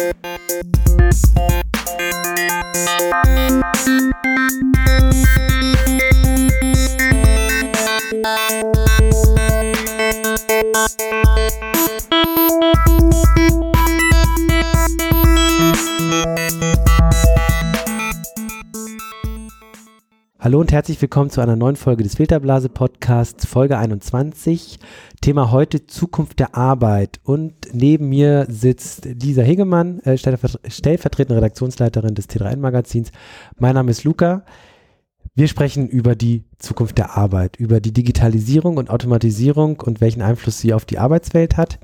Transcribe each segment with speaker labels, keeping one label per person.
Speaker 1: Thank you. Hallo und herzlich willkommen zu einer neuen Folge des Filterblase Podcasts, Folge 21. Thema heute Zukunft der Arbeit. Und neben mir sitzt Lisa Hegemann, äh, stellvertretende Redaktionsleiterin des T3N Magazins. Mein Name ist Luca. Wir sprechen über die Zukunft der Arbeit, über die Digitalisierung und Automatisierung und welchen Einfluss sie auf die Arbeitswelt hat.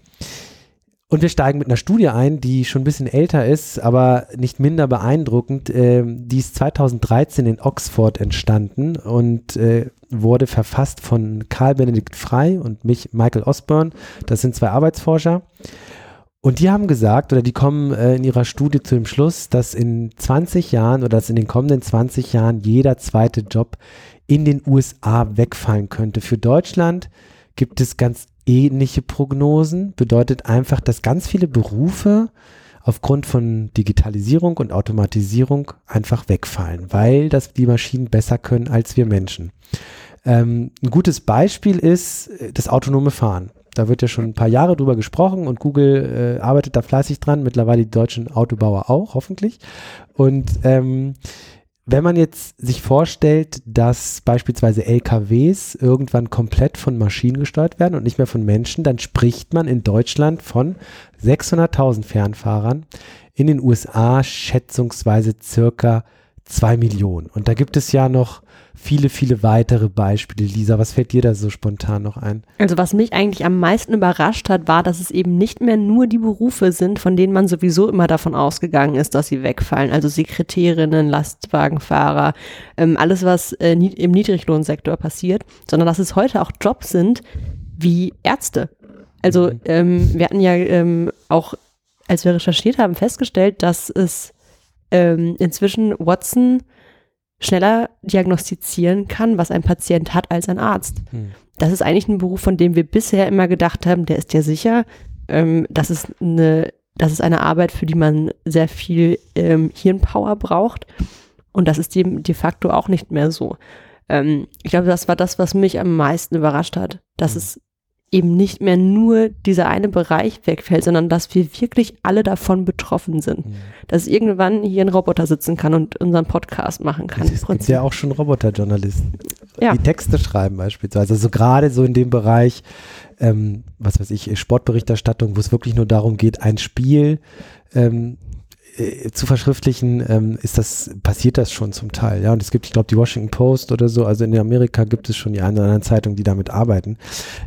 Speaker 1: Und wir steigen mit einer Studie ein, die schon ein bisschen älter ist, aber nicht minder beeindruckend. Äh, die ist 2013 in Oxford entstanden und äh, wurde verfasst von Karl Benedikt Frey und mich, Michael Osborne. Das sind zwei Arbeitsforscher. Und die haben gesagt, oder die kommen äh, in ihrer Studie zu dem Schluss, dass in 20 Jahren oder dass in den kommenden 20 Jahren jeder zweite Job in den USA wegfallen könnte. Für Deutschland gibt es ganz ähnliche Prognosen. Bedeutet einfach, dass ganz viele Berufe aufgrund von Digitalisierung und Automatisierung einfach wegfallen, weil das die Maschinen besser können als wir Menschen. Ähm, ein gutes Beispiel ist äh, das autonome Fahren. Da wird ja schon ein paar Jahre drüber gesprochen und Google äh, arbeitet da fleißig dran, mittlerweile die deutschen Autobauer auch, hoffentlich. Und ähm, wenn man jetzt sich vorstellt, dass beispielsweise LKWs irgendwann komplett von Maschinen gesteuert werden und nicht mehr von Menschen, dann spricht man in Deutschland von 600.000 Fernfahrern, in den USA schätzungsweise circa 2 Millionen. Und da gibt es ja noch viele, viele weitere Beispiele. Lisa, was fällt dir da so spontan noch ein?
Speaker 2: Also was mich eigentlich am meisten überrascht hat, war, dass es eben nicht mehr nur die Berufe sind, von denen man sowieso immer davon ausgegangen ist, dass sie wegfallen. Also Sekretärinnen, Lastwagenfahrer, ähm, alles, was äh, im Niedriglohnsektor passiert, sondern dass es heute auch Jobs sind wie Ärzte. Also mhm. ähm, wir hatten ja ähm, auch, als wir recherchiert haben, festgestellt, dass es ähm, inzwischen Watson schneller diagnostizieren kann, was ein Patient hat, als ein Arzt. Hm. Das ist eigentlich ein Beruf, von dem wir bisher immer gedacht haben, der ist ja sicher. Ähm, das, ist eine, das ist eine Arbeit, für die man sehr viel ähm, Hirnpower braucht. Und das ist de, de facto auch nicht mehr so. Ähm, ich glaube, das war das, was mich am meisten überrascht hat, dass hm. es eben nicht mehr nur dieser eine Bereich wegfällt, sondern dass wir wirklich alle davon betroffen sind. Mhm. Dass irgendwann hier ein Roboter sitzen kann und unseren Podcast machen kann.
Speaker 1: Es gibt ja auch schon Roboterjournalisten, ja. die Texte schreiben beispielsweise. Also gerade so in dem Bereich, ähm, was weiß ich, Sportberichterstattung, wo es wirklich nur darum geht, ein Spiel ähm, äh, zu verschriftlichen, ähm, ist das, passiert das schon zum Teil, ja. Und es gibt, ich glaube, die Washington Post oder so, also in Amerika gibt es schon die eine oder andere Zeitung, die damit arbeiten.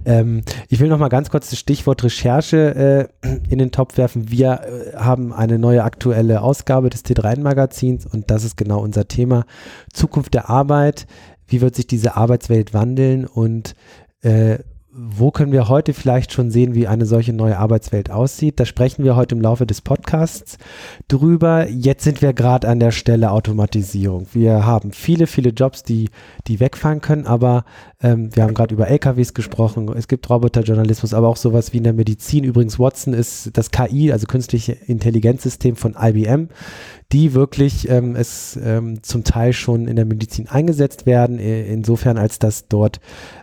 Speaker 1: Ähm, ich will noch mal ganz kurz das Stichwort Recherche äh, in den Topf werfen. Wir äh, haben eine neue aktuelle Ausgabe des T3N-Magazins und das ist genau unser Thema. Zukunft der Arbeit. Wie wird sich diese Arbeitswelt wandeln und äh, wo können wir heute vielleicht schon sehen, wie eine solche neue Arbeitswelt aussieht? Da sprechen wir heute im Laufe des Podcasts drüber. Jetzt sind wir gerade an der Stelle Automatisierung. Wir haben viele, viele Jobs, die, die wegfallen können, aber ähm, wir haben gerade über LKWs gesprochen. Es gibt Roboterjournalismus, aber auch sowas wie in der Medizin. Übrigens, Watson ist das KI, also künstliche Intelligenzsystem von IBM, die wirklich ähm, es ähm, zum Teil schon in der Medizin eingesetzt werden, insofern als dass dort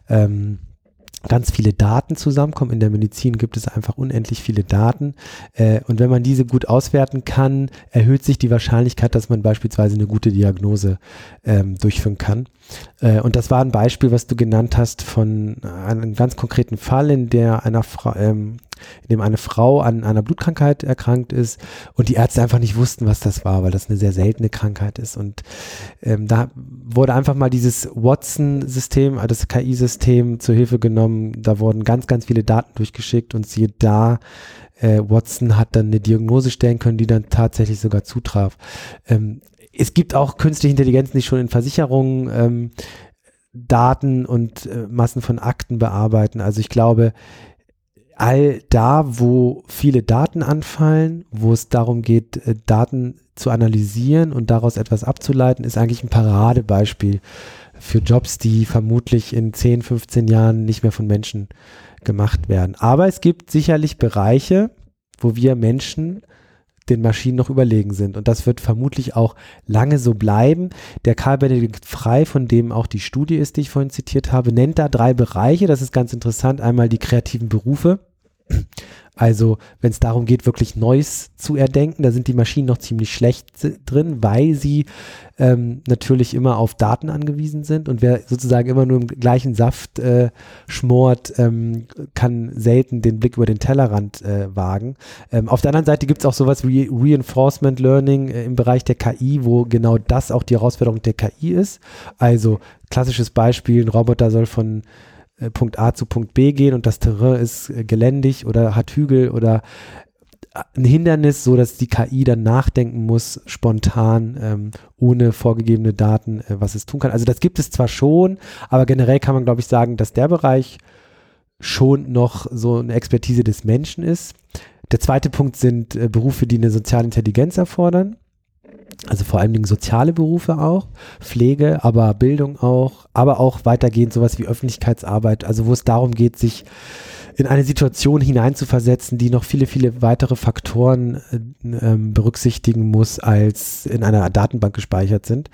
Speaker 1: ähm, ganz viele Daten zusammenkommen. In der Medizin gibt es einfach unendlich viele Daten. Äh, und wenn man diese gut auswerten kann, erhöht sich die Wahrscheinlichkeit, dass man beispielsweise eine gute Diagnose ähm, durchführen kann. Äh, und das war ein Beispiel, was du genannt hast von einem ganz konkreten Fall, in der einer Frau, ähm, in dem eine Frau an einer Blutkrankheit erkrankt ist und die Ärzte einfach nicht wussten, was das war, weil das eine sehr seltene Krankheit ist. Und ähm, da wurde einfach mal dieses Watson-System, also das KI-System zur Hilfe genommen. Da wurden ganz, ganz viele Daten durchgeschickt und siehe da, äh, Watson hat dann eine Diagnose stellen können, die dann tatsächlich sogar zutraf. Ähm, es gibt auch künstliche Intelligenz, die schon in Versicherungen ähm, Daten und äh, Massen von Akten bearbeiten. Also ich glaube, all da, wo viele Daten anfallen, wo es darum geht, äh, Daten zu analysieren und daraus etwas abzuleiten, ist eigentlich ein Paradebeispiel für Jobs, die vermutlich in 10, 15 Jahren nicht mehr von Menschen gemacht werden. Aber es gibt sicherlich Bereiche, wo wir Menschen den Maschinen noch überlegen sind. Und das wird vermutlich auch lange so bleiben. Der Karl Benedikt Frei, von dem auch die Studie ist, die ich vorhin zitiert habe, nennt da drei Bereiche. Das ist ganz interessant. Einmal die kreativen Berufe. Also, wenn es darum geht, wirklich Neues zu erdenken, da sind die Maschinen noch ziemlich schlecht drin, weil sie ähm, natürlich immer auf Daten angewiesen sind und wer sozusagen immer nur im gleichen Saft äh, schmort, ähm, kann selten den Blick über den Tellerrand äh, wagen. Ähm, auf der anderen Seite gibt es auch sowas wie Reinforcement Learning äh, im Bereich der KI, wo genau das auch die Herausforderung der KI ist. Also klassisches Beispiel, ein Roboter soll von äh, Punkt A zu Punkt B gehen und das Terrain ist äh, geländig oder hat Hügel oder äh, ein Hindernis, so dass die KI dann nachdenken muss, spontan, ähm, ohne vorgegebene Daten, äh, was es tun kann. Also das gibt es zwar schon, aber generell kann man, glaube ich, sagen, dass der Bereich schon noch so eine Expertise des Menschen ist. Der zweite Punkt sind äh, Berufe, die eine soziale Intelligenz erfordern. Also vor allen Dingen soziale Berufe auch, Pflege, aber Bildung auch, aber auch weitergehend sowas wie Öffentlichkeitsarbeit, also wo es darum geht, sich in eine Situation hineinzuversetzen, die noch viele, viele weitere Faktoren äh, ähm, berücksichtigen muss, als in einer Datenbank gespeichert sind.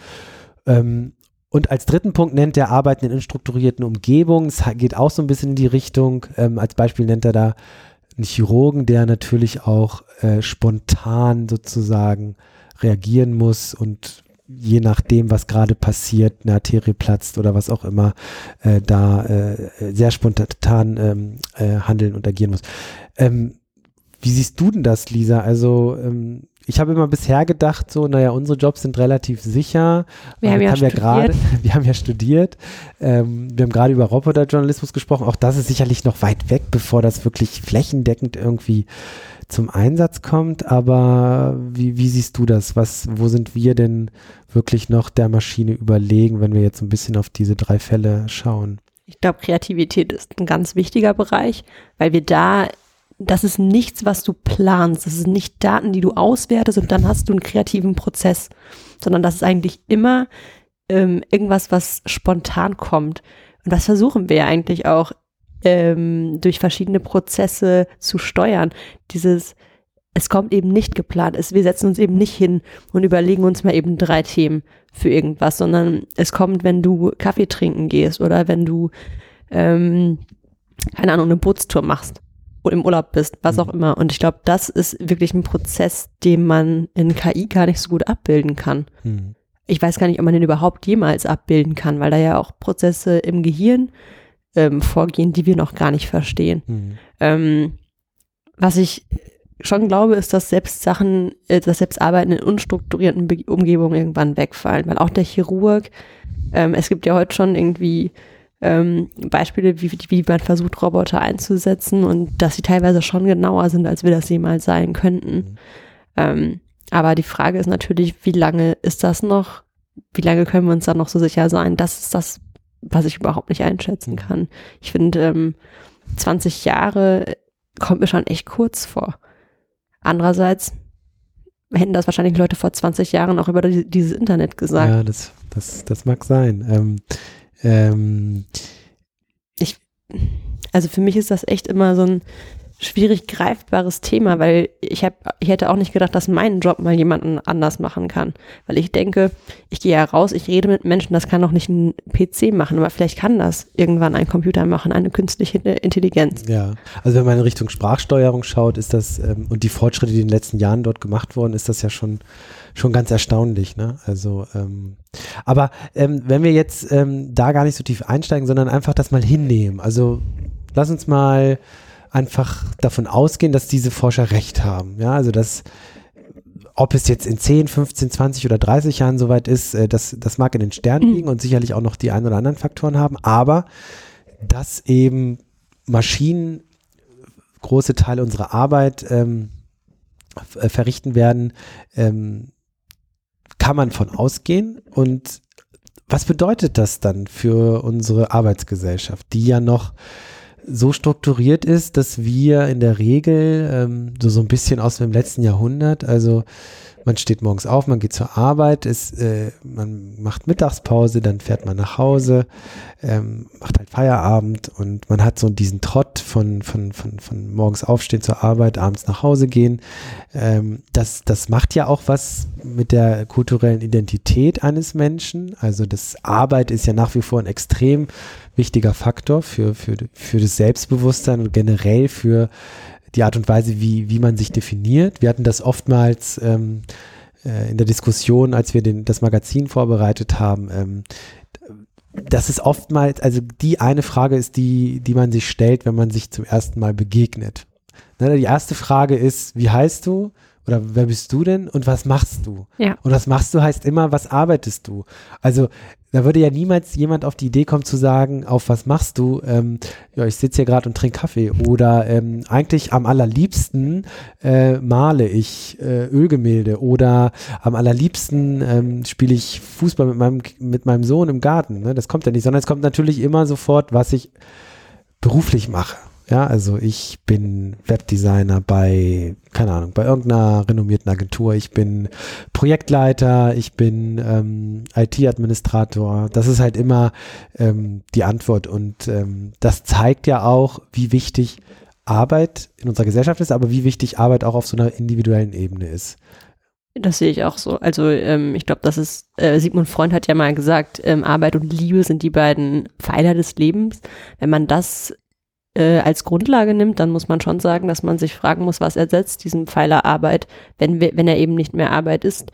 Speaker 1: Ähm, und als dritten Punkt nennt er Arbeiten in unstrukturierten Umgebungen. Es geht auch so ein bisschen in die Richtung. Ähm, als Beispiel nennt er da einen Chirurgen, der natürlich auch äh, spontan sozusagen reagieren muss und je nachdem, was gerade passiert, eine Arterie platzt oder was auch immer, äh, da äh, sehr spontan ähm, äh, handeln und agieren muss. Ähm, wie siehst du denn das, Lisa? Also ähm, ich habe immer bisher gedacht, so, naja, unsere Jobs sind relativ sicher.
Speaker 2: Wir haben, ja, haben ja grade,
Speaker 1: wir haben ja studiert. Ähm, wir haben gerade über Roboterjournalismus gesprochen. Auch das ist sicherlich noch weit weg, bevor das wirklich flächendeckend irgendwie zum Einsatz kommt. Aber wie, wie siehst du das? Was, wo sind wir denn wirklich noch der Maschine überlegen, wenn wir jetzt ein bisschen auf diese drei Fälle schauen?
Speaker 2: Ich glaube, Kreativität ist ein ganz wichtiger Bereich, weil wir da, das ist nichts, was du planst. Das sind nicht Daten, die du auswertest und dann hast du einen kreativen Prozess, sondern das ist eigentlich immer ähm, irgendwas, was spontan kommt. Und das versuchen wir ja eigentlich auch ähm, durch verschiedene Prozesse zu steuern. Dieses, es kommt eben nicht geplant. Es, wir setzen uns eben nicht hin und überlegen uns mal eben drei Themen für irgendwas, sondern es kommt, wenn du Kaffee trinken gehst oder wenn du, ähm, keine Ahnung, eine Bootstour machst oder im Urlaub bist, was auch mhm. immer. Und ich glaube, das ist wirklich ein Prozess, den man in KI gar nicht so gut abbilden kann. Mhm. Ich weiß gar nicht, ob man den überhaupt jemals abbilden kann, weil da ja auch Prozesse im Gehirn ähm, vorgehen, die wir noch gar nicht verstehen. Mhm. Ähm, was ich schon glaube, ist, dass selbst Sachen, äh, dass selbst Arbeiten in unstrukturierten Be Umgebungen irgendwann wegfallen, weil auch der Chirurg, ähm, es gibt ja heute schon irgendwie ähm, Beispiele, wie, wie man versucht, Roboter einzusetzen und dass sie teilweise schon genauer sind, als wir das jemals sein könnten. Mhm. Ähm, aber die Frage ist natürlich, wie lange ist das noch? Wie lange können wir uns dann noch so sicher sein? Das ist das was ich überhaupt nicht einschätzen mhm. kann. Ich finde, ähm, 20 Jahre kommt mir schon echt kurz vor. Andererseits hätten das wahrscheinlich Leute vor 20 Jahren auch über die, dieses Internet gesagt.
Speaker 1: Ja, das, das, das mag sein. Ähm, ähm.
Speaker 2: Ich, also für mich ist das echt immer so ein, schwierig greifbares Thema, weil ich habe, ich hätte auch nicht gedacht, dass mein Job mal jemanden anders machen kann. Weil ich denke, ich gehe ja raus, ich rede mit Menschen, das kann doch nicht ein PC machen, aber vielleicht kann das irgendwann ein Computer machen, eine künstliche Intelligenz.
Speaker 1: Ja, also wenn man in Richtung Sprachsteuerung schaut, ist das, ähm, und die Fortschritte, die in den letzten Jahren dort gemacht wurden, ist das ja schon, schon ganz erstaunlich, ne? Also, ähm, aber ähm, wenn wir jetzt ähm, da gar nicht so tief einsteigen, sondern einfach das mal hinnehmen. Also lass uns mal einfach davon ausgehen, dass diese Forscher recht haben. Ja, also dass ob es jetzt in 10, 15, 20 oder 30 Jahren soweit ist, äh, das, das mag in den Sternen mhm. liegen und sicherlich auch noch die ein oder anderen Faktoren haben, aber dass eben Maschinen große Teile unserer Arbeit ähm, äh, verrichten werden, ähm, kann man von ausgehen. Und was bedeutet das dann für unsere Arbeitsgesellschaft, die ja noch so strukturiert ist, dass wir in der Regel ähm, so, so ein bisschen aus dem letzten Jahrhundert, also Man steht morgens auf, man geht zur Arbeit, ist, äh, man macht Mittagspause, dann fährt man nach Hause, ähm, macht halt Feierabend und man hat so diesen Trott von, von, von, von morgens aufstehen zur Arbeit, abends nach Hause gehen. Ähm, das, das macht ja auch was mit der kulturellen Identität eines Menschen. Also das Arbeit ist ja nach wie vor ein extrem wichtiger Faktor für, für, für das Selbstbewusstsein und generell für die Art und Weise, wie, wie man sich definiert. Wir hatten das oftmals ähm, äh, in der Diskussion, als wir den, das Magazin vorbereitet haben. Ähm, das ist oftmals, also die eine Frage ist die, die man sich stellt, wenn man sich zum ersten Mal begegnet. Ne, die erste Frage ist, wie heißt du? Oder wer bist du denn und was machst du?
Speaker 2: Ja.
Speaker 1: Und was machst du heißt immer, was arbeitest du? Also da würde ja niemals jemand auf die Idee kommen zu sagen, auf was machst du? Ähm, ja, ich sitze hier gerade und trinke Kaffee. Oder ähm, eigentlich am allerliebsten äh, male ich äh, Ölgemälde. Oder am allerliebsten ähm, spiele ich Fußball mit meinem, mit meinem Sohn im Garten. Ne? Das kommt ja nicht, sondern es kommt natürlich immer sofort, was ich beruflich mache. Ja, also ich bin Webdesigner bei, keine Ahnung, bei irgendeiner renommierten Agentur. Ich bin Projektleiter, ich bin ähm, IT-Administrator. Das ist halt immer ähm, die Antwort. Und ähm, das zeigt ja auch, wie wichtig Arbeit in unserer Gesellschaft ist, aber wie wichtig Arbeit auch auf so einer individuellen Ebene ist.
Speaker 2: Das sehe ich auch so. Also ähm, ich glaube, das ist, äh, Sigmund Freund hat ja mal gesagt, ähm, Arbeit und Liebe sind die beiden Pfeiler des Lebens. Wenn man das äh, als Grundlage nimmt, dann muss man schon sagen, dass man sich fragen muss, was ersetzt diesen Pfeiler Arbeit, wenn wir, wenn er eben nicht mehr Arbeit ist,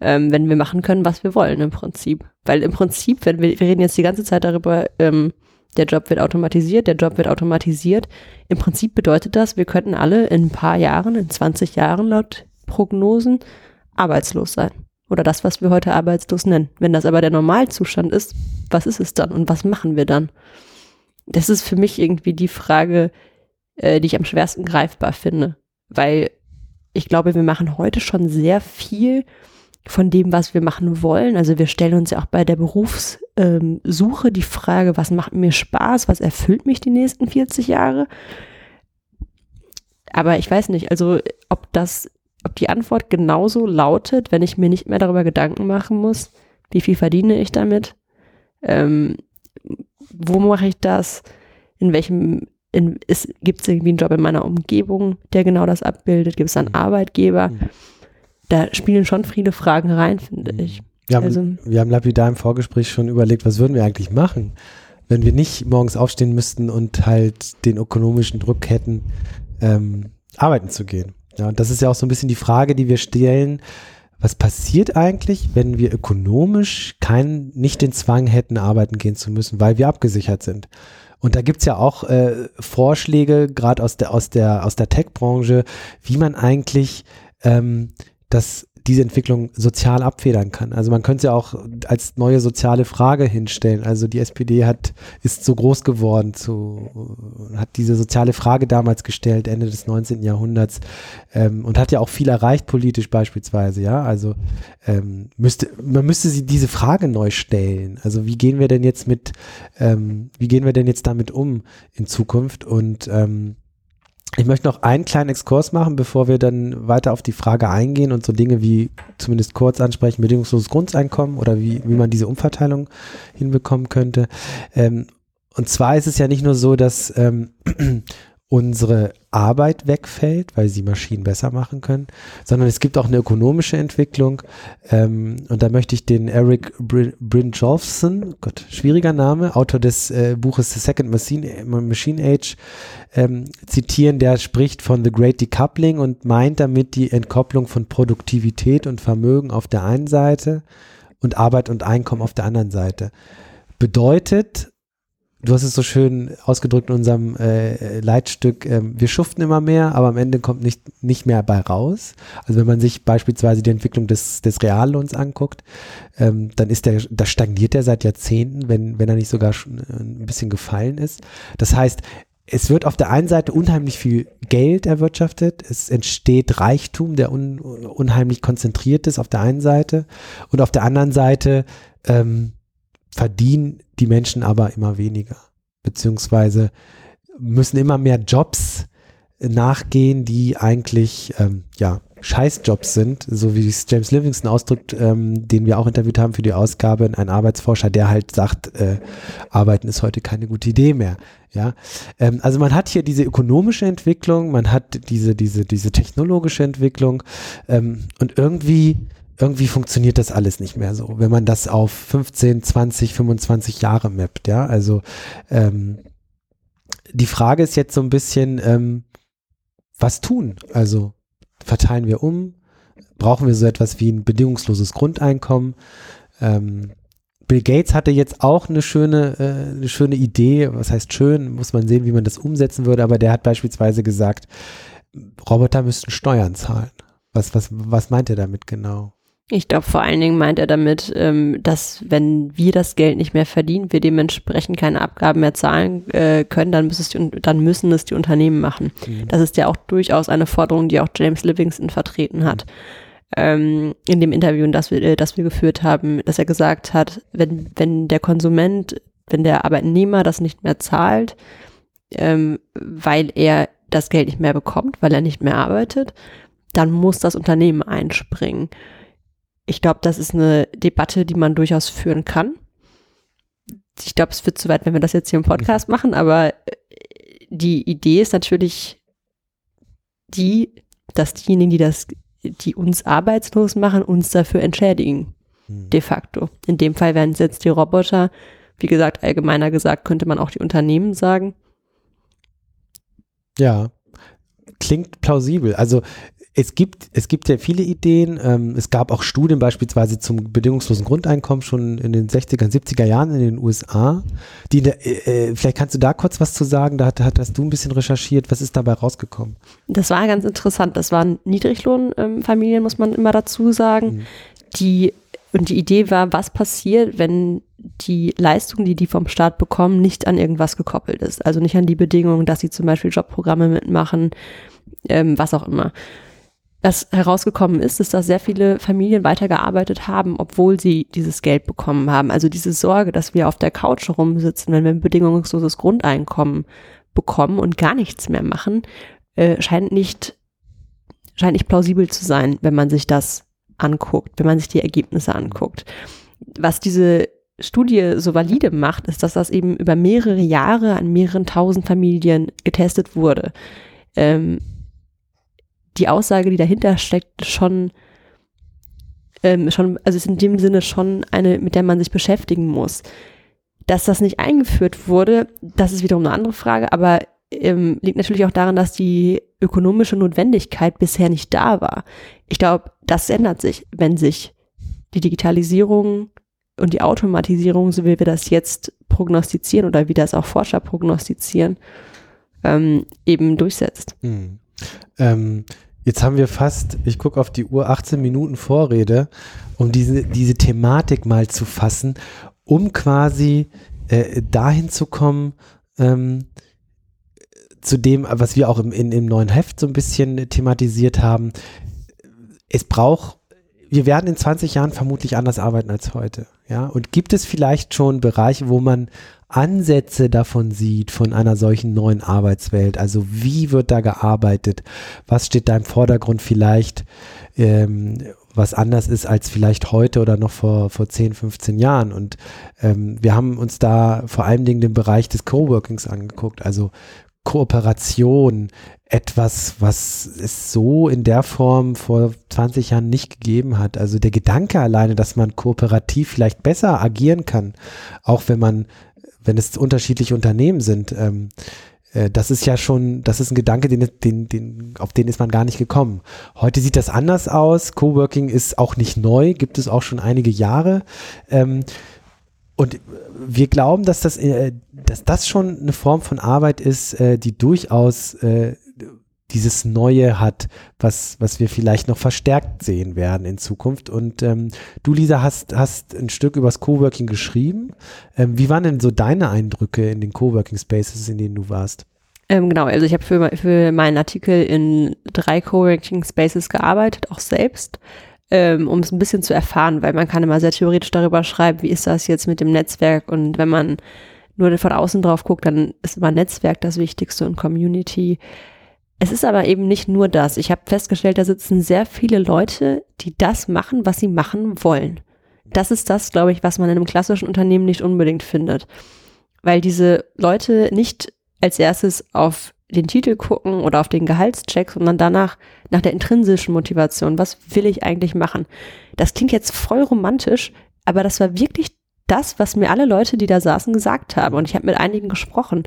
Speaker 2: ähm, wenn wir machen können, was wir wollen im Prinzip. Weil im Prinzip, wenn wir, wir reden jetzt die ganze Zeit darüber, ähm, der Job wird automatisiert, der Job wird automatisiert. Im Prinzip bedeutet das, wir könnten alle in ein paar Jahren, in 20 Jahren laut Prognosen arbeitslos sein. Oder das, was wir heute arbeitslos nennen. Wenn das aber der Normalzustand ist, was ist es dann und was machen wir dann? Das ist für mich irgendwie die Frage, äh, die ich am schwersten greifbar finde. Weil ich glaube, wir machen heute schon sehr viel von dem, was wir machen wollen. Also wir stellen uns ja auch bei der Berufssuche ähm, die Frage, was macht mir Spaß, was erfüllt mich die nächsten 40 Jahre? Aber ich weiß nicht, also ob das, ob die Antwort genauso lautet, wenn ich mir nicht mehr darüber Gedanken machen muss, wie viel verdiene ich damit? Ähm, wo mache ich das? In welchem, in, gibt es irgendwie einen Job in meiner Umgebung, der genau das abbildet? Gibt es einen mhm. Arbeitgeber? Mhm. Da spielen schon viele Fragen rein, finde mhm. ich.
Speaker 1: Wir haben, also, wir haben lapidar im Vorgespräch schon überlegt, was würden wir eigentlich machen, wenn wir nicht morgens aufstehen müssten und halt den ökonomischen Druck hätten, ähm, arbeiten zu gehen. Ja, und das ist ja auch so ein bisschen die Frage, die wir stellen was passiert eigentlich, wenn wir ökonomisch keinen, nicht den Zwang hätten, arbeiten gehen zu müssen, weil wir abgesichert sind? Und da gibt's ja auch äh, Vorschläge, gerade aus der, aus der, aus der Tech-Branche, wie man eigentlich ähm, das diese Entwicklung sozial abfedern kann. Also man könnte es ja auch als neue soziale Frage hinstellen. Also die SPD hat, ist so groß geworden, zu, hat diese soziale Frage damals gestellt, Ende des 19. Jahrhunderts, ähm, und hat ja auch viel erreicht politisch beispielsweise, ja. Also ähm, müsste, man müsste sie diese Frage neu stellen. Also wie gehen wir denn jetzt mit, ähm, wie gehen wir denn jetzt damit um in Zukunft? Und ähm, ich möchte noch einen kleinen Exkurs machen, bevor wir dann weiter auf die Frage eingehen und so Dinge wie zumindest kurz ansprechen, bedingungsloses Grundeinkommen oder wie, wie man diese Umverteilung hinbekommen könnte. Ähm, und zwar ist es ja nicht nur so, dass ähm, unsere Arbeit wegfällt, weil sie Maschinen besser machen können, sondern es gibt auch eine ökonomische Entwicklung. Ähm, und da möchte ich den Eric Br Brynjolfsson, Gott, schwieriger Name, Autor des äh, Buches The Second Machine, Machine Age, ähm, zitieren. Der spricht von The Great Decoupling und meint damit die Entkopplung von Produktivität und Vermögen auf der einen Seite und Arbeit und Einkommen auf der anderen Seite. Bedeutet, du hast es so schön ausgedrückt in unserem äh, Leitstück, ähm, wir schuften immer mehr, aber am Ende kommt nicht, nicht mehr bei raus. Also wenn man sich beispielsweise die Entwicklung des, des Reallohns anguckt, ähm, dann ist der, da stagniert er seit Jahrzehnten, wenn, wenn er nicht sogar schon äh, ein bisschen gefallen ist. Das heißt, es wird auf der einen Seite unheimlich viel Geld erwirtschaftet, es entsteht Reichtum, der un, unheimlich konzentriert ist auf der einen Seite und auf der anderen Seite ähm, verdienen die Menschen aber immer weniger, beziehungsweise müssen immer mehr Jobs nachgehen, die eigentlich ähm, ja Scheißjobs sind, so wie es James Livingston ausdrückt, ähm, den wir auch interviewt haben für die Ausgabe, ein Arbeitsforscher, der halt sagt, äh, Arbeiten ist heute keine gute Idee mehr. Ja, ähm, also man hat hier diese ökonomische Entwicklung, man hat diese, diese, diese technologische Entwicklung ähm, und irgendwie irgendwie funktioniert das alles nicht mehr so, wenn man das auf 15, 20, 25 Jahre mappt, ja. Also ähm, die Frage ist jetzt so ein bisschen, ähm, was tun? Also verteilen wir um? Brauchen wir so etwas wie ein bedingungsloses Grundeinkommen? Ähm, Bill Gates hatte jetzt auch eine schöne, äh, eine schöne Idee. Was heißt schön? Muss man sehen, wie man das umsetzen würde. Aber der hat beispielsweise gesagt, Roboter müssten Steuern zahlen. Was, was, was meint er damit genau?
Speaker 2: Ich glaube, vor allen Dingen meint er damit, ähm, dass wenn wir das Geld nicht mehr verdienen, wir dementsprechend keine Abgaben mehr zahlen äh, können, dann, es die, dann müssen es die Unternehmen machen. Mhm. Das ist ja auch durchaus eine Forderung, die auch James Livingston vertreten hat. Mhm. In dem Interview, das wir, äh, das wir geführt haben, dass er gesagt hat, wenn, wenn der Konsument, wenn der Arbeitnehmer das nicht mehr zahlt, ähm, weil er das Geld nicht mehr bekommt, weil er nicht mehr arbeitet, dann muss das Unternehmen einspringen ich glaube, das ist eine Debatte, die man durchaus führen kann. Ich glaube, es wird zu weit, wenn wir das jetzt hier im Podcast machen, aber äh, die Idee ist natürlich die, dass diejenigen, die das, die uns arbeitslos machen, uns dafür entschädigen. Hm. De facto. In dem Fall wären es jetzt die Roboter. Wie gesagt, allgemeiner gesagt, könnte man auch die Unternehmen sagen.
Speaker 1: Ja, klingt plausibel. Also es gibt, es gibt ja viele Ideen. Ähm, es gab auch Studien beispielsweise zum bedingungslosen Grundeinkommen schon in den 60er, 70er Jahren in den USA. Die, äh, vielleicht kannst du da kurz was zu sagen. Da hat, hat, hast du ein bisschen recherchiert. Was ist dabei rausgekommen?
Speaker 2: Das war ganz interessant. Das waren Niedriglohnfamilien, muss man immer dazu sagen. Mhm. Die, und die Idee war, was passiert, wenn die Leistung, die die vom Staat bekommen, nicht an irgendwas gekoppelt ist. Also nicht an die Bedingungen, dass sie zum Beispiel Jobprogramme mitmachen, ähm, was auch immer was herausgekommen ist, ist, dass sehr viele Familien weitergearbeitet haben, obwohl sie dieses Geld bekommen haben. Also diese Sorge, dass wir auf der Couch rumsitzen, wenn wir ein bedingungsloses Grundeinkommen bekommen und gar nichts mehr machen, äh, scheint nicht, scheint nicht plausibel zu sein, wenn man sich das anguckt, wenn man sich die Ergebnisse anguckt. Was diese Studie so valide macht, ist, dass das eben über mehrere Jahre an mehreren tausend Familien getestet wurde. Ähm, die Aussage, die dahinter steckt, schon, ähm, schon, also ist in dem Sinne schon eine, mit der man sich beschäftigen muss. Dass das nicht eingeführt wurde, das ist wiederum eine andere Frage, aber ähm, liegt natürlich auch daran, dass die ökonomische Notwendigkeit bisher nicht da war. Ich glaube, das ändert sich, wenn sich die Digitalisierung und die Automatisierung, so wie wir das jetzt prognostizieren oder wie das auch Forscher prognostizieren, ähm, eben durchsetzt.
Speaker 1: Mhm. Ähm, Jetzt haben wir fast, ich gucke auf die Uhr, 18 Minuten Vorrede, um diese, diese Thematik mal zu fassen, um quasi äh, dahin zu kommen, ähm, zu dem, was wir auch im, in, im neuen Heft so ein bisschen thematisiert haben. Es braucht, wir werden in 20 Jahren vermutlich anders arbeiten als heute. Ja, und gibt es vielleicht schon Bereiche, wo man Ansätze davon sieht, von einer solchen neuen Arbeitswelt. Also wie wird da gearbeitet? Was steht da im Vordergrund vielleicht, ähm, was anders ist als vielleicht heute oder noch vor, vor 10, 15 Jahren? Und ähm, wir haben uns da vor allen Dingen den Bereich des Coworkings angeguckt, also Kooperation, etwas, was es so in der Form vor 20 Jahren nicht gegeben hat. Also der Gedanke alleine, dass man kooperativ vielleicht besser agieren kann, auch wenn man wenn es unterschiedliche Unternehmen sind, ähm, äh, das ist ja schon, das ist ein Gedanke, den, den, den, auf den ist man gar nicht gekommen. Heute sieht das anders aus. Coworking ist auch nicht neu, gibt es auch schon einige Jahre. Ähm, und wir glauben, dass das, äh, dass das schon eine Form von Arbeit ist, äh, die durchaus äh, dieses Neue hat, was, was wir vielleicht noch verstärkt sehen werden in Zukunft. Und ähm, du, Lisa, hast, hast ein Stück übers Coworking geschrieben. Ähm, wie waren denn so deine Eindrücke in den Coworking Spaces, in denen du warst?
Speaker 2: Ähm, genau, also ich habe für, für meinen Artikel in drei Coworking Spaces gearbeitet, auch selbst, ähm, um es ein bisschen zu erfahren, weil man kann immer sehr theoretisch darüber schreiben, wie ist das jetzt mit dem Netzwerk und wenn man nur von außen drauf guckt, dann ist immer Netzwerk das Wichtigste und Community Es ist aber eben nicht nur das. Ich habe festgestellt, da sitzen sehr viele Leute, die das machen, was sie machen wollen. Das ist das, glaube ich, was man in einem klassischen Unternehmen nicht unbedingt findet. Weil diese Leute nicht als erstes auf den Titel gucken oder auf den Gehaltscheck, sondern danach nach der intrinsischen Motivation. Was will ich eigentlich machen? Das klingt jetzt voll romantisch, aber das war wirklich das, was mir alle Leute, die da saßen, gesagt haben. Und ich habe mit einigen gesprochen.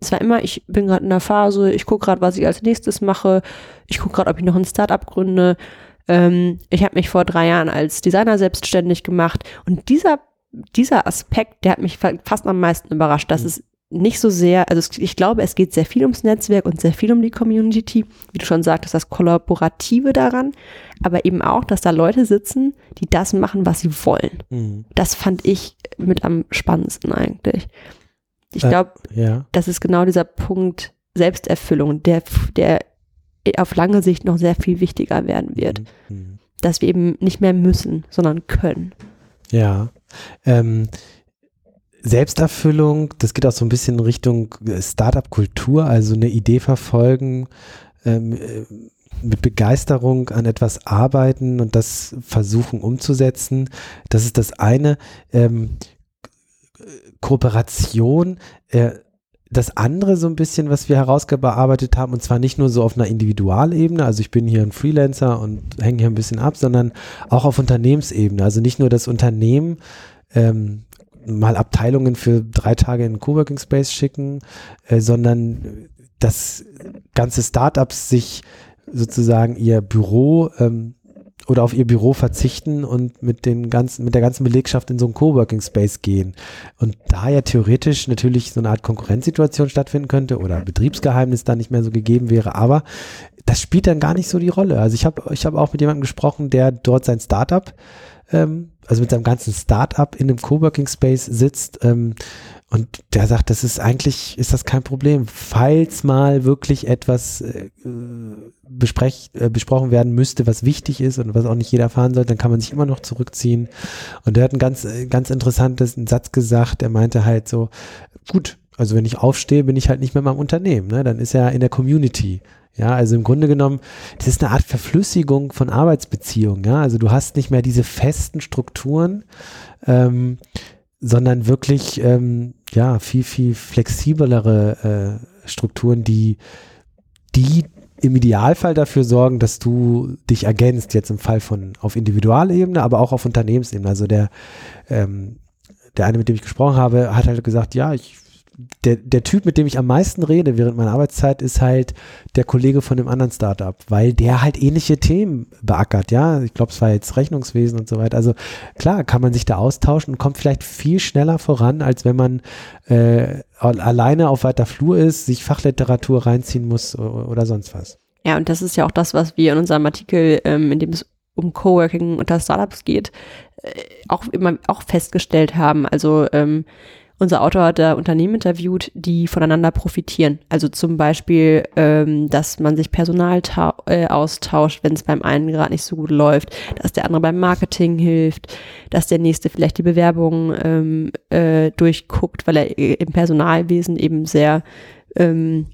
Speaker 2: Es war immer, ich bin gerade in der Phase, ich gucke gerade, was ich als nächstes mache, ich gucke gerade, ob ich noch ein Startup gründe. Ähm, ich habe mich vor drei Jahren als Designer selbstständig gemacht. Und dieser, dieser Aspekt, der hat mich fast am meisten überrascht, dass mhm. es nicht so sehr, also ich glaube, es geht sehr viel ums Netzwerk und sehr viel um die Community, wie du schon sagtest, das Kollaborative daran, aber eben auch, dass da Leute sitzen, die das machen, was sie wollen. Mhm. Das fand ich mit am spannendsten eigentlich. Ich äh, glaube, ja. das ist genau dieser Punkt Selbsterfüllung, der, der auf lange Sicht noch sehr viel wichtiger werden wird. Mhm. mhm. Dass wir eben nicht mehr müssen, sondern können.
Speaker 1: Ja. Ähm, Selbsterfüllung, das geht auch so ein bisschen in Richtung äh, Startup-Kultur, also eine Idee verfolgen, ähm, äh, mit Begeisterung an etwas arbeiten und das versuchen umzusetzen. Das ist das eine. Ähm, Kooperation, äh, das andere so ein bisschen, was wir herausgearbeitet haben, und zwar nicht nur so auf einer Individualebene, also ich bin hier ein Freelancer und hänge hier ein bisschen ab, sondern auch auf Unternehmensebene. Also nicht nur das Unternehmen ähm, mal Abteilungen für drei Tage in den Coworking Space schicken, äh, sondern dass ganze Startups sich sozusagen ihr Büro ähm, oder auf ihr Büro verzichten und mit den ganzen, mit der ganzen Belegschaft in so einen Coworking Space gehen. Und da ja theoretisch natürlich so eine Art Konkurrenzsituation stattfinden könnte oder Betriebsgeheimnis da nicht mehr so gegeben wäre, aber das spielt dann gar nicht so die Rolle. Also ich habe ich hab auch mit jemandem gesprochen, der dort sein Startup ähm, also mit seinem ganzen Startup in einem Coworking Space sitzt ähm, und der sagt, das ist eigentlich, ist das kein Problem. Falls mal wirklich etwas äh, besprech, äh, besprochen werden müsste, was wichtig ist und was auch nicht jeder erfahren soll, dann kann man sich immer noch zurückziehen. Und der hat einen ganz, äh, ganz interessanten Satz gesagt. Er meinte halt so, gut, also wenn ich aufstehe, bin ich halt nicht mehr in meinem Unternehmen. Ne? Dann ist er in der Community. Ja, also im Grunde genommen, das ist eine Art Verflüssigung von Arbeitsbeziehungen. Ja, also du hast nicht mehr diese festen Strukturen, ähm, sondern wirklich, ähm, ja, viel, viel flexiblere äh, Strukturen, die, die im Idealfall dafür sorgen, dass du dich ergänzt, jetzt im Fall von auf Individualebene, aber auch auf Unternehmensebene. Also der, ähm, der eine, mit dem ich gesprochen habe, hat halt gesagt, ja, ich der, der Typ, mit dem ich am meisten rede während meiner Arbeitszeit, ist halt der Kollege von dem anderen Startup, weil der halt ähnliche Themen beackert, ja. Ich glaube, es war jetzt Rechnungswesen und so weiter. Also klar, kann man sich da austauschen und kommt vielleicht viel schneller voran, als wenn man äh, alleine auf weiter Flur ist, sich Fachliteratur reinziehen muss oder sonst was.
Speaker 2: Ja, und das ist ja auch das, was wir in unserem Artikel, ähm, in dem es um Coworking unter Startups geht, äh, auch immer auch festgestellt haben. Also ähm, unser Autor hat da Unternehmen interviewt, die voneinander profitieren. Also zum Beispiel, ähm, dass man sich Personal äh, austauscht, wenn es beim einen gerade nicht so gut läuft, dass der andere beim Marketing hilft, dass der nächste vielleicht die Bewerbung ähm, äh, durchguckt, weil er im Personalwesen eben sehr ähm,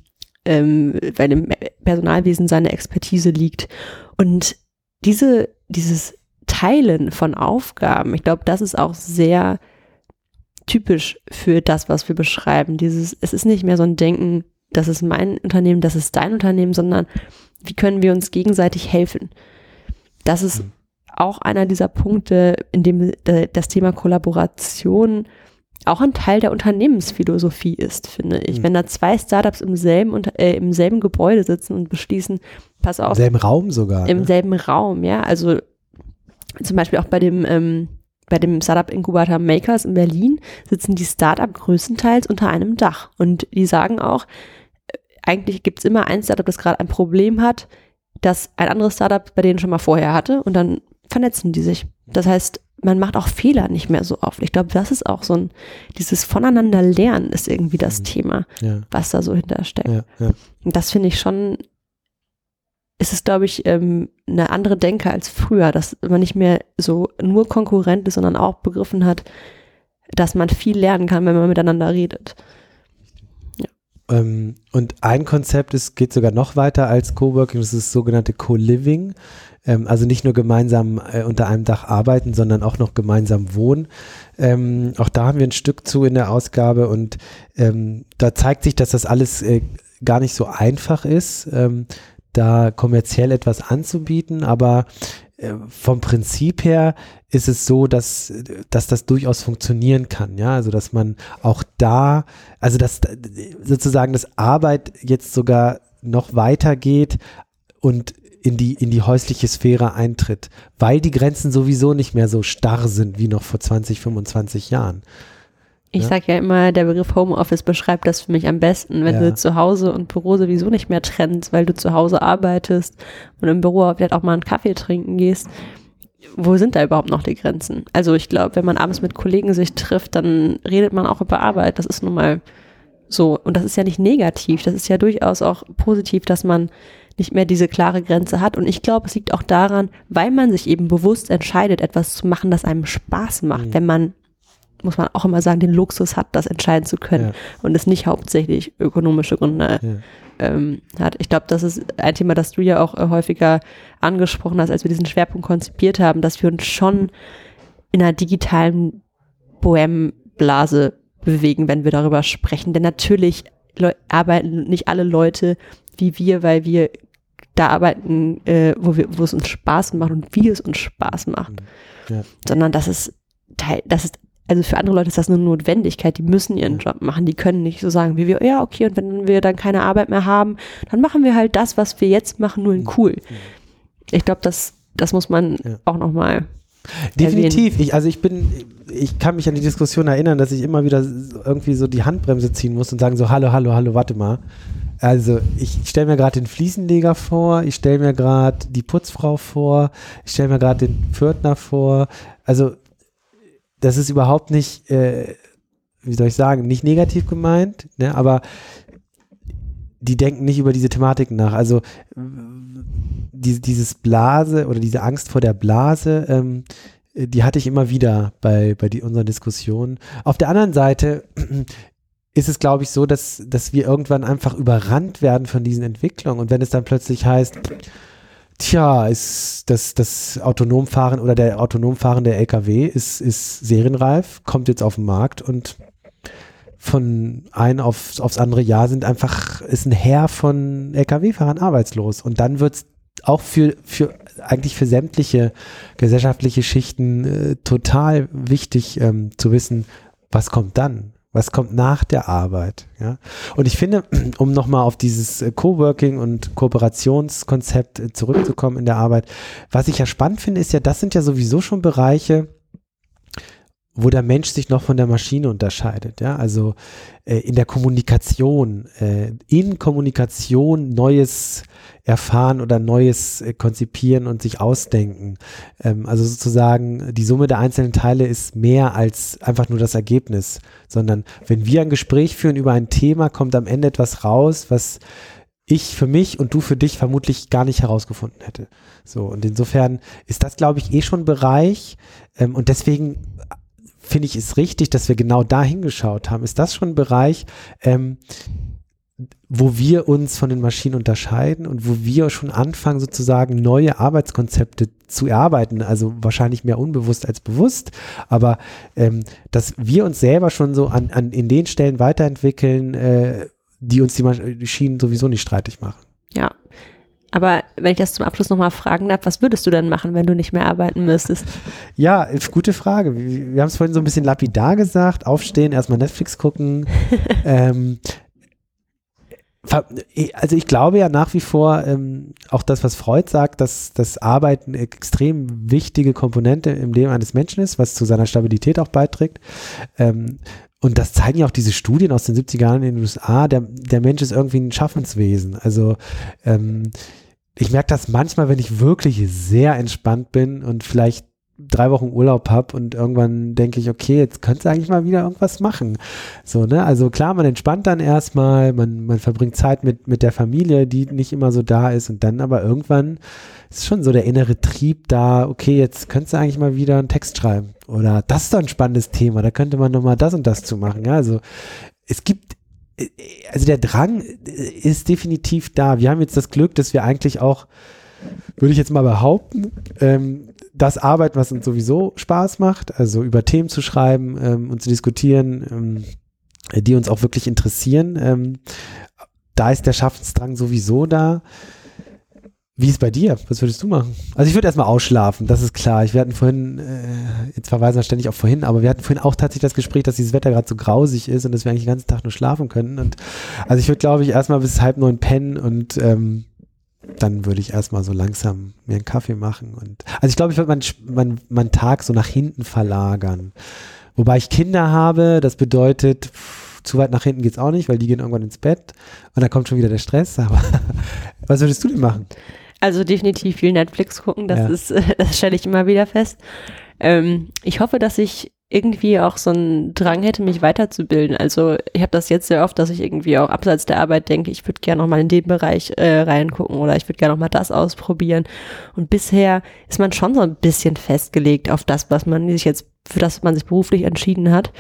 Speaker 2: ähm, weil im Personalwesen seine Expertise liegt. Und diese, dieses Teilen von Aufgaben, ich glaube, das ist auch sehr typisch für das, was wir beschreiben. Dieses, es ist nicht mehr so ein Denken, das ist mein Unternehmen, das ist dein Unternehmen, sondern wie können wir uns gegenseitig helfen? Das ist mhm. auch einer dieser Punkte, in dem das Thema Kollaboration auch ein Teil der Unternehmensphilosophie ist, finde ich. Mhm. Wenn da zwei Startups im selben, äh, im selben Gebäude sitzen und beschließen, pass auf.
Speaker 1: Im selben Raum sogar.
Speaker 2: Im ne? selben Raum, ja. Also zum Beispiel auch bei dem ähm, bei dem Startup-Inkubator Makers in Berlin sitzen die Startup größtenteils unter einem Dach. Und die sagen auch, äh, eigentlich gibt es immer ein Startup, das gerade ein Problem hat, das ein anderes Startup bei denen schon mal vorher hatte und dann vernetzen die sich. Das heißt, man macht auch Fehler nicht mehr so oft. Ich glaube, das ist auch so ein, dieses Voneinander lernen ist irgendwie das mhm. Thema, ja. was da so hintersteckt. Ja, ja. Und das finde ich schon ist es, glaube ich, ähm, eine andere Denke als früher, dass man nicht mehr so nur Konkurrent ist, sondern auch begriffen hat, dass man viel lernen kann, wenn man miteinander redet.
Speaker 1: Ja. Ähm, und ein Konzept ist, geht sogar noch weiter als Coworking, das ist das sogenannte Co-Living. Ähm, also nicht nur gemeinsam äh, unter einem Dach arbeiten, sondern auch noch gemeinsam wohnen. Ähm, auch da haben wir ein Stück zu in der Ausgabe und ähm, da zeigt sich, dass das alles äh, gar nicht so einfach ist, ähm, da kommerziell etwas anzubieten, aber äh, vom Prinzip her ist es so, dass, dass das durchaus funktionieren kann, ja, also dass man auch da, also dass sozusagen das Arbeit jetzt sogar noch weitergeht und in die, in die häusliche Sphäre eintritt, weil die Grenzen sowieso nicht mehr so starr sind wie noch vor 20, 25 Jahren.
Speaker 2: Ich ja? sage ja immer, der Begriff Homeoffice beschreibt das für mich am besten, wenn ja. du zu Hause und Büro sowieso nicht mehr trennst, weil du zu Hause arbeitest und im Büro vielleicht auch mal einen Kaffee trinken gehst. Wo sind da überhaupt noch die Grenzen? Also ich glaube, wenn man abends mit Kollegen sich trifft, dann redet man auch über Arbeit. Das ist nun mal so. Und das ist ja nicht negativ. Das ist ja durchaus auch positiv, dass man nicht mehr diese klare Grenze hat. Und ich glaube, es liegt auch daran, weil man sich eben bewusst entscheidet, etwas zu machen, das einem Spaß macht, mhm. wenn man muss man auch immer sagen, den Luxus hat, das entscheiden zu können ja. und es nicht hauptsächlich ökonomische Gründe ja. ähm, hat. Ich glaube, das ist ein Thema, das du ja auch äh, häufiger angesprochen hast, als wir diesen Schwerpunkt konzipiert haben, dass wir uns schon in einer digitalen Bohemblase bewegen, wenn wir darüber sprechen. Denn natürlich arbeiten nicht alle Leute wie wir, weil wir da arbeiten, äh, wo, wir, wo es uns Spaß macht und wie es uns Spaß macht. Mhm. Ja. Sondern das ist Teil, das ist, also für andere Leute ist das eine Notwendigkeit, die müssen ihren Job machen, die können nicht so sagen wie wir, ja, okay, und wenn wir dann keine Arbeit mehr haben, dann machen wir halt das, was wir jetzt machen, nur in mhm. cool. Ich glaube, das, das muss man ja. auch nochmal
Speaker 1: Definitiv. Ich, also ich bin, ich kann mich an die Diskussion erinnern, dass ich immer wieder irgendwie so die Handbremse ziehen muss und sagen so, hallo, hallo, hallo, warte mal. Also ich stelle mir gerade den Fliesenleger vor, ich stelle mir gerade die Putzfrau vor, ich stelle mir gerade den Pförtner vor. Also das ist überhaupt nicht, äh, wie soll ich sagen, nicht negativ gemeint, ne, aber die denken nicht über diese Thematiken nach. Also die, dieses Blase oder diese Angst vor der Blase, ähm, die hatte ich immer wieder bei, bei die, unseren Diskussionen. Auf der anderen Seite ist es, glaube ich, so, dass, dass wir irgendwann einfach überrannt werden von diesen Entwicklungen. Und wenn es dann plötzlich heißt, tja, ist das, das Autonomfahren oder der autonom fahrende LKW ist, ist serienreif, kommt jetzt auf den Markt und von ein aufs, aufs andere Jahr sind einfach, ist ein Heer von LKW-Fahrern arbeitslos. Und dann wird es auch für, für eigentlich für sämtliche gesellschaftliche Schichten äh, total wichtig ähm, zu wissen, was kommt dann? Was kommt nach der Arbeit? Ja? Und ich finde, um nochmal auf dieses äh, Coworking und Kooperationskonzept äh, zurückzukommen in der Arbeit, was ich ja spannend finde, ist ja, das sind ja sowieso schon Bereiche, wo der Mensch sich noch von der Maschine unterscheidet. Ja? Also äh, in der Kommunikation, äh, in Kommunikation Neues erfahren oder Neues äh, konzipieren und sich ausdenken. Ähm, also sozusagen die Summe der einzelnen Teile ist mehr als einfach nur das Ergebnis, sondern wenn wir ein Gespräch führen über ein Thema, kommt am Ende etwas raus, was ich für mich und du für dich vermutlich gar nicht herausgefunden hätte. So, und insofern ist das, glaube ich, eh schon Bereich. Ähm, und deswegen finde ich es richtig, dass wir genau da hingeschaut haben. Ist das schon ein Bereich, ähm, wo wir uns von den Maschinen unterscheiden und wo wir schon anfangen, sozusagen neue Arbeitskonzepte zu erarbeiten, also wahrscheinlich mehr unbewusst als bewusst, aber ähm, dass wir uns selber schon so an, an in den Stellen weiterentwickeln, äh, die uns die Maschinen sowieso nicht streitig machen.
Speaker 2: Ja. Aber wenn ich das zum Abschluss nochmal fragen darf, was würdest du denn machen, wenn du nicht mehr arbeiten müsstest?
Speaker 1: Ja, gute Frage. Wir, wir haben es vorhin so ein bisschen lapidar gesagt. Aufstehen, erstmal Netflix gucken. ähm, also ich glaube ja nach wie vor, ähm, auch das, was Freud sagt, dass das Arbeiten eine extrem wichtige Komponente im Leben eines Menschen ist, was zu seiner Stabilität auch beiträgt. Ähm, und das zeigen ja auch diese Studien aus den 70er Jahren in den USA. Der, der Mensch ist irgendwie ein Schaffenswesen. Also ähm, ich merke das manchmal, wenn ich wirklich sehr entspannt bin und vielleicht drei Wochen Urlaub habe und irgendwann denke ich, okay, jetzt könntest du eigentlich mal wieder irgendwas machen. So, ne? Also klar, man entspannt dann erstmal, man, man verbringt Zeit mit, mit der Familie, die nicht immer so da ist und dann aber irgendwann ist schon so der innere Trieb da, okay, jetzt könntest du eigentlich mal wieder einen Text schreiben. Oder das ist doch ein spannendes Thema, da könnte man nochmal das und das zu machen. Ja, also es gibt also der Drang ist definitiv da. Wir haben jetzt das Glück, dass wir eigentlich auch, würde ich jetzt mal behaupten, ähm, das arbeiten, was uns sowieso Spaß macht, also über Themen zu schreiben ähm, und zu diskutieren, ähm, die uns auch wirklich interessieren. Ähm, da ist der Schaffensdrang sowieso da. Wie ist es bei dir? Was würdest du machen? Also ich würde erstmal ausschlafen, das ist klar. Ich, wir hatten vorhin, äh, jetzt verweisen wir ständig auf vorhin, aber wir hatten vorhin auch tatsächlich das Gespräch, dass dieses Wetter gerade so grausig ist und dass wir eigentlich den ganzen Tag nur schlafen können. Und also ich würde, glaube ich, erstmal bis halb neun pennen und ähm, dann würde ich erstmal so langsam mir einen Kaffee machen. Und also ich glaube, ich würde meinen mein, mein Tag so nach hinten verlagern. Wobei ich Kinder habe, das bedeutet, pff, zu weit nach hinten geht es auch nicht, weil die gehen irgendwann ins Bett und dann kommt schon wieder der Stress. Aber was würdest du denn machen?
Speaker 2: Also definitiv viel Netflix gucken, das
Speaker 1: Ja.
Speaker 2: ist, das stelle ich immer wieder fest. Ähm, ich hoffe, dass ich irgendwie auch so einen Drang hätte, mich weiterzubilden. Also ich habe das jetzt sehr oft, dass ich irgendwie auch abseits der Arbeit denke, ich würde gerne noch mal in den Bereich äh, reingucken oder ich würde gerne noch mal das ausprobieren. Und bisher ist man schon so ein bisschen festgelegt auf das, was man sich jetzt, für das man sich beruflich entschieden hat.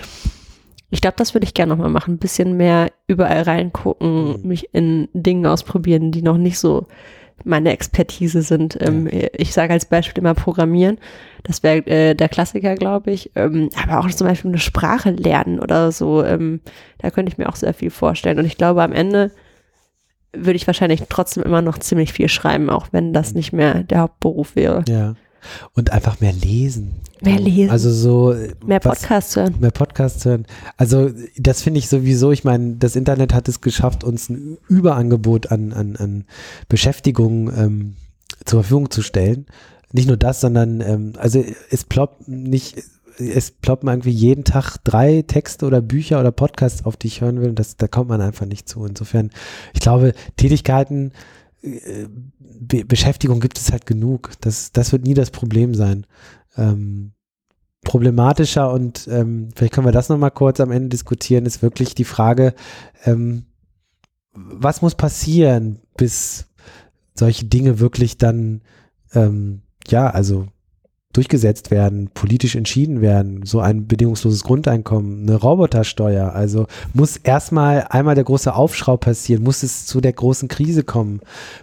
Speaker 2: Ich glaube, das würde ich gerne noch mal machen. Ein bisschen mehr überall reingucken,
Speaker 1: Mhm.
Speaker 2: mich in Dingen ausprobieren, die noch nicht so meine Expertise sind. Ähm, Ich sage als Beispiel immer Programmieren. Das wäre äh, der Klassiker, glaube ich. Ähm, aber auch zum Beispiel eine Sprache lernen oder so. Ähm, da könnte ich mir auch sehr viel vorstellen. Und ich glaube, am Ende würde ich wahrscheinlich trotzdem immer noch ziemlich viel schreiben, auch wenn das nicht mehr der Hauptberuf wäre.
Speaker 1: Ja. Und einfach mehr lesen.
Speaker 2: Mehr lesen.
Speaker 1: Also so.
Speaker 2: Mehr Podcasts hören.
Speaker 1: Mehr Podcasts hören. Also das finde ich sowieso, ich meine, das Internet hat es geschafft, uns ein Überangebot an, an, an Beschäftigung ähm, zur Verfügung zu stellen. Nicht nur das, sondern ähm, also es ploppt nicht, es ploppen irgendwie jeden Tag drei Texte oder Bücher oder Podcasts auf, die ich hören will. Und das, da kommt man einfach nicht zu. Insofern, ich glaube, Tätigkeiten, Be Beschäftigung gibt es halt genug. Das, das wird nie das Problem sein. Ähm, problematischer und ähm, vielleicht können wir das nochmal kurz am Ende diskutieren, ist wirklich die Frage, ähm, was muss passieren, bis solche Dinge wirklich dann, ähm, ja, also durchgesetzt werden, politisch entschieden werden, so ein bedingungsloses Grundeinkommen, eine Robotersteuer, also muss erstmal einmal der große Aufschrau passieren, muss es zu der großen Krise kommen,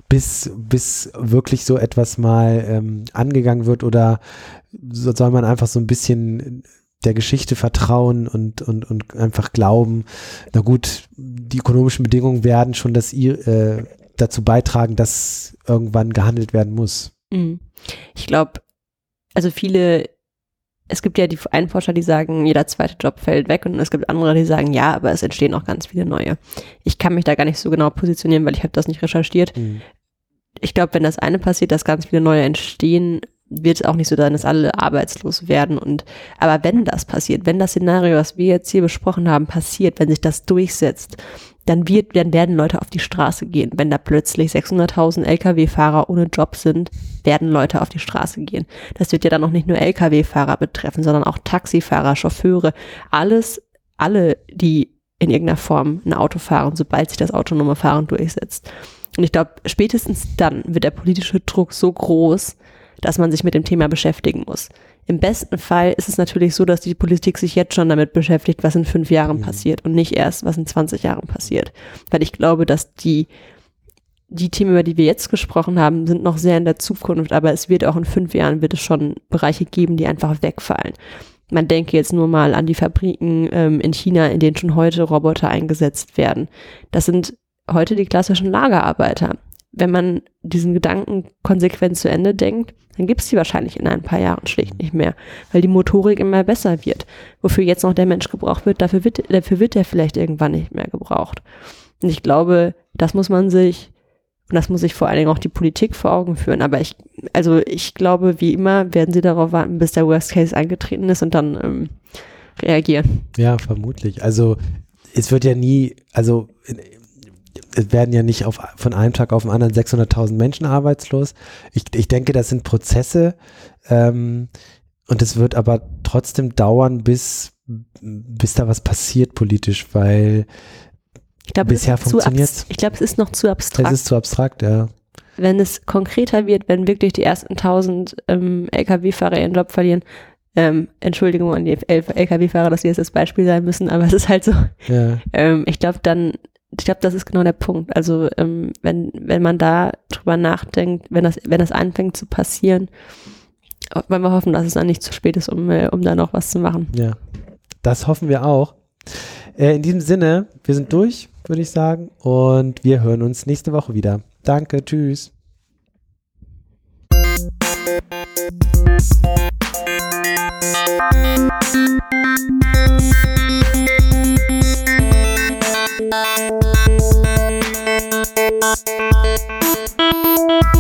Speaker 1: bis, bis wirklich so etwas mal ähm, angegangen wird oder so soll man einfach so ein bisschen der Geschichte vertrauen und, und, und einfach glauben, na gut, die ökonomischen Bedingungen werden schon das, äh, dazu beitragen, dass irgendwann gehandelt werden muss.
Speaker 2: Mhm. Ich glaube, also viele, es gibt ja die einen Forscher, die sagen, jeder zweite Job fällt weg und es gibt andere, die sagen, ja, aber es entstehen auch ganz viele neue. Ich kann mich da gar nicht so genau positionieren, weil ich habe das nicht recherchiert. Ich glaube, wenn das eine passiert, dass ganz viele neue entstehen, wird es auch nicht so sein, dass alle arbeitslos werden. Und aber wenn das passiert, wenn das Szenario, was wir jetzt hier besprochen haben, passiert, wenn sich das durchsetzt, dann wird, dann werden Leute auf die Straße gehen. Wenn da plötzlich 600.000 Lkw-Fahrer ohne Job sind, werden Leute auf die Straße gehen. Das wird ja dann auch nicht nur Lkw-Fahrer betreffen, sondern auch Taxifahrer, Chauffeure, alles, alle, die in irgendeiner Form ein Auto fahren, sobald sich das autonome Fahren durchsetzt. Und ich glaube, spätestens dann wird der politische Druck so groß, dass man sich mit dem Thema beschäftigen muss. Im besten Fall ist es natürlich so, dass die Politik sich jetzt schon damit beschäftigt, was in fünf Jahren
Speaker 1: Mhm.
Speaker 2: passiert und nicht erst, was in 20 Jahren passiert. Weil ich glaube, dass die, die Themen, über die wir jetzt gesprochen haben, sind noch sehr in der Zukunft, aber es wird auch in fünf Jahren wird es schon Bereiche geben, die einfach wegfallen. Man denke jetzt nur mal an die Fabriken ähm, in China, in denen schon heute Roboter eingesetzt werden. Das sind heute die klassischen Lagerarbeiter. Wenn man diesen Gedanken konsequent zu Ende denkt, dann gibt es die wahrscheinlich in ein paar Jahren schlicht nicht mehr, weil die Motorik immer besser wird. Wofür jetzt noch der Mensch gebraucht wird, dafür wird, dafür wird er vielleicht irgendwann nicht mehr gebraucht. Und ich glaube, das muss man sich, und das muss sich vor allen Dingen auch die Politik vor Augen führen. Aber ich, also ich glaube, wie immer werden sie darauf warten, bis der Worst Case eingetreten ist und dann ähm, reagieren.
Speaker 1: Ja, vermutlich. Also es wird ja nie, also es werden ja nicht auf, von einem Tag auf den anderen 600.000 Menschen arbeitslos. Ich, ich denke, das sind Prozesse ähm, und es wird aber trotzdem dauern, bis, bis da was passiert politisch, weil
Speaker 2: Ich glaube,
Speaker 1: Bisher
Speaker 2: es abs- Ich glaube, es ist noch zu
Speaker 1: es
Speaker 2: abstrakt.
Speaker 1: ist zu abstrakt, ja.
Speaker 2: wenn es konkreter wird, wenn wirklich die ersten 1000 ähm, Lkw-Fahrer ihren Job verlieren, Ähm, Entschuldigung an die LKW-Fahrer, dass sie jetzt das Beispiel sein müssen, aber es ist halt so. Ja. Ähm, ich glaube, dann, ich glaube, das ist genau der Punkt. Also ähm, wenn, wenn man da drüber nachdenkt, wenn das, wenn das anfängt zu passieren, wollen wir hoffen, dass es dann nicht zu spät ist, um, äh, um da noch was zu machen.
Speaker 1: Ja, das hoffen wir auch. Äh, in diesem Sinne, wir sind durch, würde ich sagen, und wir hören uns nächste Woche wieder. Danke, tschüss. Thank Thank you.